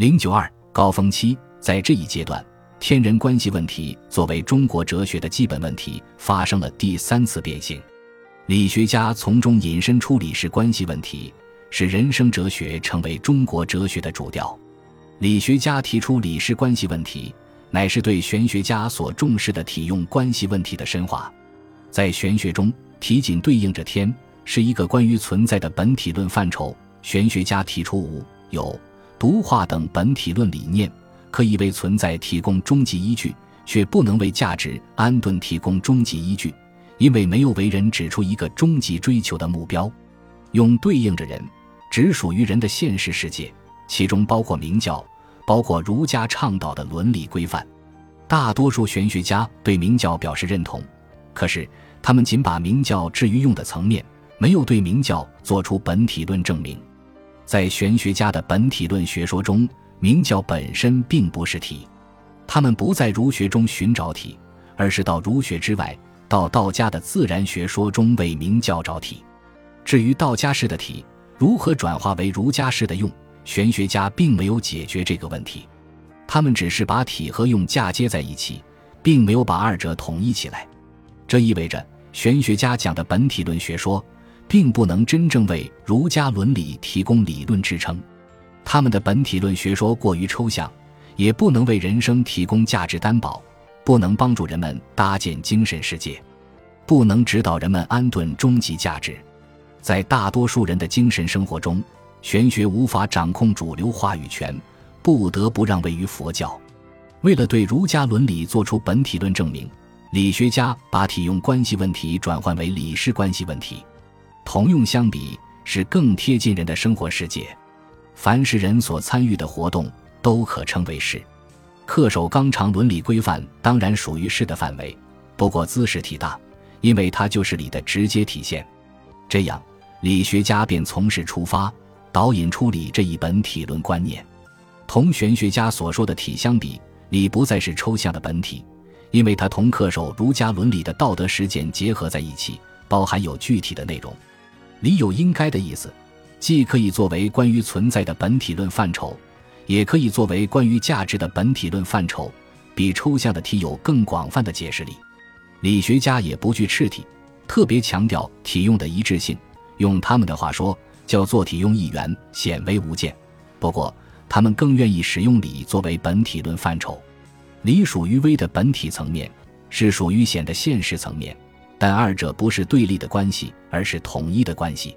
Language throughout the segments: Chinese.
零九二高峰期，在这一阶段，天人关系问题作为中国哲学的基本问题，发生了第三次变形。理学家从中引申出理事关系问题，使人生哲学成为中国哲学的主调。理学家提出理事关系问题，乃是对玄学家所重视的体用关系问题的深化。在玄学中，体紧对应着天，是一个关于存在的本体论范畴。玄学家提出无有、独化等本体论理念，可以为存在提供终极依据，却不能为价值安顿提供终极依据，因为没有为人指出一个终极追求的目标。用对应着人，只属于人的现实世界，其中包括明教，包括儒家倡导的伦理规范。大多数玄学家对明教表示认同。可是，他们仅把明教置于用的层面，没有对明教做出本体论证明。在玄学家的本体论学说中，明教本身并不是体，他们不在儒学中寻找体，而是到儒学之外，到道家的自然学说中为明教找体。至于道家式的体如何转化为儒家式的用，玄学家并没有解决这个问题，他们只是把体和用嫁接在一起，并没有把二者统一起来。这意味着，玄学家讲的本体论学说，并不能真正为儒家伦理提供理论支撑。他们的本体论学说过于抽象，也不能为人生提供价值担保，不能帮助人们搭建精神世界，不能指导人们安顿终极价值。在大多数人的精神生活中，玄学无法掌控主流话语权，不得不让位于佛教。为了对儒家伦理做出本体论证明。理学家把体用关系问题转换为理事关系问题，同用相比是更贴近人的生活世界。凡是人所参与的活动都可称为事。恪守纲常伦理规范当然属于事的范围，不过姿势体大，因为它就是理的直接体现。这样，理学家便从事出发，导引出理这一本体论观念。同玄学家所说的体相比，理不再是抽象的本体。因为它同恪守儒家伦理的道德实践结合在一起，包含有具体的内容。理有应该的意思，既可以作为关于存在的本体论范畴，也可以作为关于价值的本体论范畴，比抽象的体有更广泛的解释力。理学家也不惧斥体，特别强调体用的一致性。用他们的话说，叫做体用一元，显微无间。不过，他们更愿意使用理作为本体论范畴。理属于微的本体层面，是属于显的现实层面，但二者不是对立的关系，而是统一的关系。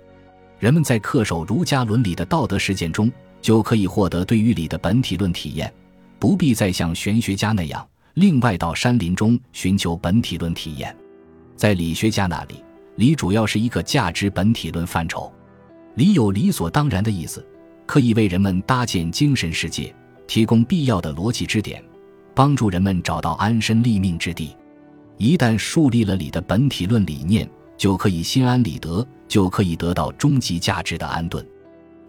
人们在恪守儒家伦理的道德实践中，就可以获得对于理的本体论体验，不必再像玄学家那样另外到山林中寻求本体论体验。在理学家那里，理主要是一个价值本体论范畴，理有理所当然的意思，可以为人们搭建精神世界，提供必要的逻辑支点。帮助人们找到安身立命之地。一旦树立了理的本体论理念，就可以心安理得，就可以得到终极价值的安顿。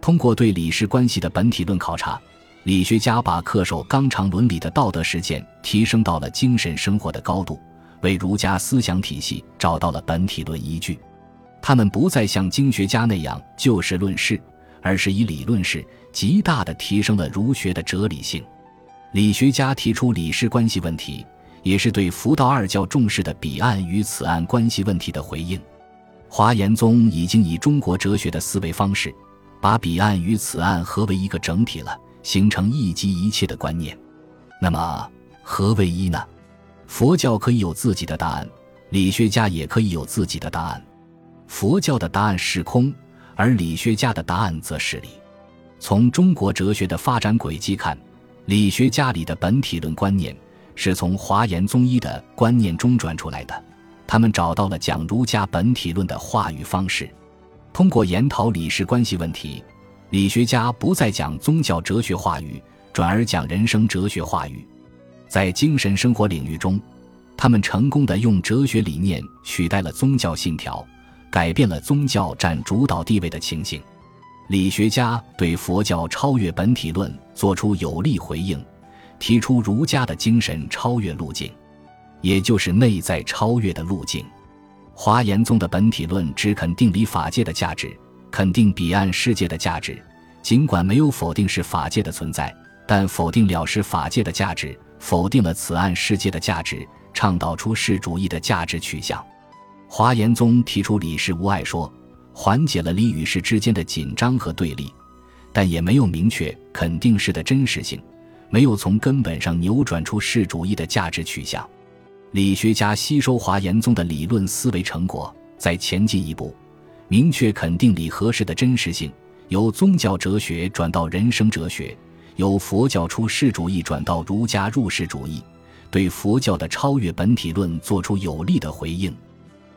通过对理事关系的本体论考察，理学家把恪守纲常伦理的道德实践提升到了精神生活的高度，为儒家思想体系找到了本体论依据。他们不再像经学家那样就事论事，而是以理论事，极大地提升了儒学的哲理性。理学家提出理事关系问题，也是对佛道二教重视的彼岸与此岸关系问题的回应。华严宗已经以中国哲学的思维方式，把彼岸与此岸合为一个整体了，形成一即一切的观念。那么，何为一呢？佛教可以有自己的答案，理学家也可以有自己的答案。佛教的答案是空，而理学家的答案则是理。从中国哲学的发展轨迹看。理学家里的本体论观念是从华严宗一的观念中转出来的，他们找到了讲儒家本体论的话语方式。通过研讨理事关系问题，理学家不再讲宗教哲学话语，转而讲人生哲学话语。在精神生活领域中，他们成功的用哲学理念取代了宗教信条，改变了宗教占主导地位的情形。理学家对佛教超越本体论作出有力回应，提出儒家的精神超越路径，也就是内在超越的路径。华严宗的本体论只肯定理法界的价值，肯定彼岸世界的价值，尽管没有否定是法界的存在，但否定了是法界的价值，否定了此岸世界的价值，倡导出世主义的价值取向。华严宗提出理事无碍说，缓解了理与事之间的紧张和对立，但也没有明确肯定事的真实性，没有从根本上扭转出世主义的价值取向。理学家吸收华严宗的理论思维成果，再前进一步，明确肯定理和事的真实性，由宗教哲学转到人生哲学，由佛教出世主义转到儒家入世主义，对佛教的超越本体论做出有力的回应。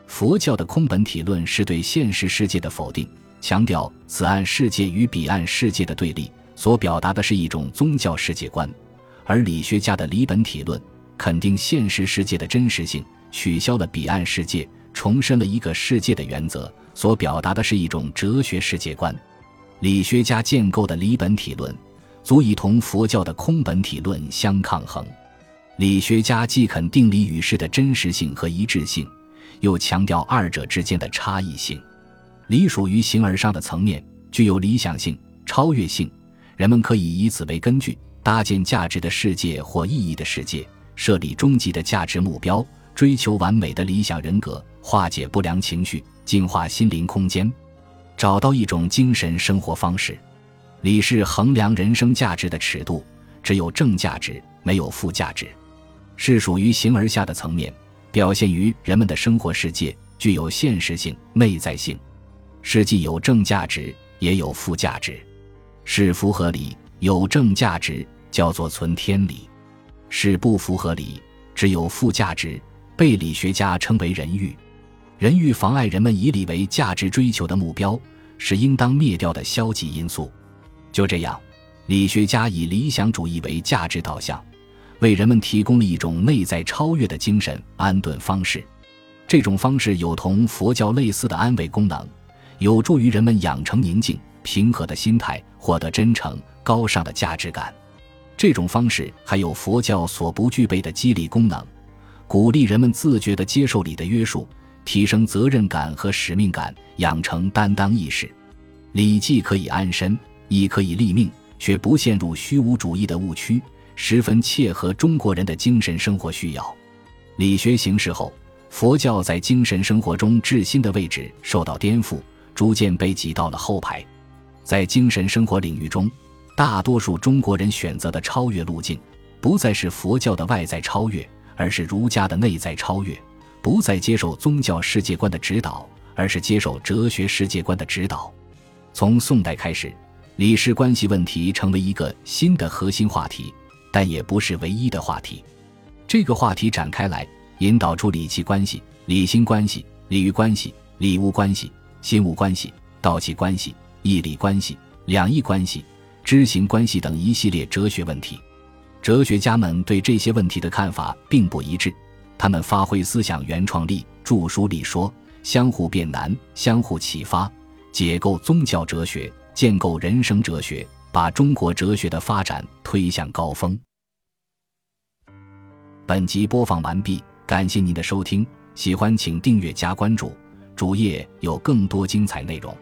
佛教的空本体论是对现实世界的否定，强调此岸世界与彼岸世界的对立，所表达的是一种宗教世界观；而理学家的理本体论肯定现实世界的真实性，取消了彼岸世界，重申了一个世界的原则，所表达的是一种哲学世界观。理学家建构的理本体论，足以同佛教的空本体论相抗衡。理学家既肯定理与事的真实性和一致性。又强调二者之间的差异性，理属于形而上的层面，具有理想性、超越性。人们可以以此为根据，搭建价值的世界或意义的世界，设立终极的价值目标，追求完美的理想人格，化解不良情绪，净化心灵空间，找到一种精神生活方式。理是衡量人生价值的尺度，只有正价值，没有负价值，是属于形而下的层面。表现于人们的生活世界，具有现实性、内在性，是既有正价值，也有负价值。是符合理，有正价值，叫做存天理；是不符合理，只有负价值，被理学家称为人欲。人欲妨碍人们以理为价值追求的目标，是应当灭掉的消极因素。就这样，理学家以理想主义为价值导向。为人们提供了一种内在超越的精神安顿方式，这种方式有同佛教类似的安慰功能，有助于人们养成宁静平和的心态，获得真诚高尚的价值感。这种方式还有佛教所不具备的激励功能，鼓励人们自觉地接受礼的约束，提升责任感和使命感，养成担当意识。礼既可以安身，亦可以立命，却不陷入虚无主义的误区。十分切合中国人的精神生活需要。理学形式后，佛教在精神生活中至心的位置受到颠覆，逐渐被挤到了后排。在精神生活领域中，大多数中国人选择的超越路径，不再是佛教的外在超越，而是儒家的内在超越；不再接受宗教世界观的指导，而是接受哲学世界观的指导。从宋代开始，理事关系问题成为一个新的核心话题。但也不是唯一的话题。这个话题展开来，引导出理气关系、理心关系、理欲关系、理物关系、心物关系、道气关系、义理关系、两义关系、知行关系等一系列哲学问题。哲学家们对这些问题的看法并不一致，他们发挥思想原创力，著书立说，相互辩难，相互启发，解构宗教哲学，建构人生哲学。把中国哲学的发展推向高峰。本集播放完毕，感谢您的收听，喜欢请订阅加关注，主页有更多精彩内容。